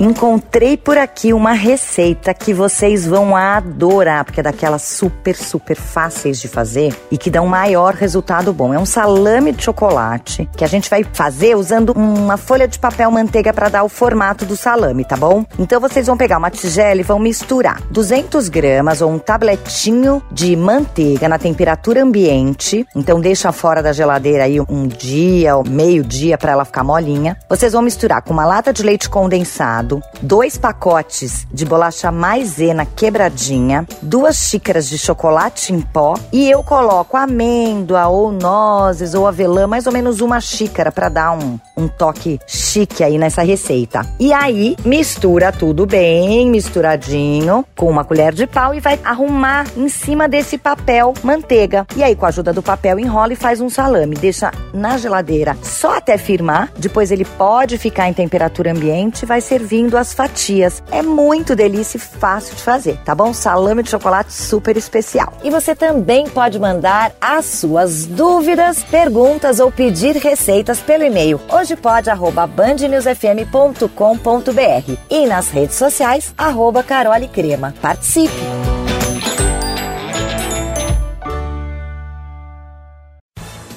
Encontrei por aqui uma receita que vocês vão adorar, porque é daquelas super, super fáceis de fazer e que dão maior resultado bom. É um salame de chocolate que a gente vai fazer usando uma folha de papel manteiga para dar o formato do salame, tá bom? Então vocês vão pegar uma tigela e vão misturar 200 gramas ou um tabletinho de manteiga na temperatura ambiente. Então deixa fora da geladeira aí um dia ou meio dia para ela ficar molinha. Vocês vão misturar com uma lata de leite condensado dois pacotes de bolacha maisena quebradinha, duas xícaras de chocolate em pó e eu coloco amêndoa ou nozes ou avelã, mais ou menos uma xícara para dar um, um toque chique aí nessa receita. E aí mistura tudo bem, misturadinho, com uma colher de pau e vai arrumar em cima desse papel manteiga. E aí com a ajuda do papel enrola e faz um salame, deixa na geladeira só até firmar, depois ele pode ficar em temperatura ambiente e vai servir servindo as fatias. É muito delícia e fácil de fazer, tá bom? Salame de chocolate super especial. E você também pode mandar as suas dúvidas, perguntas ou pedir receitas pelo e-mail hoje pode arroba bandnewsfm.com.br e nas redes sociais arroba Carole Crema. Participe!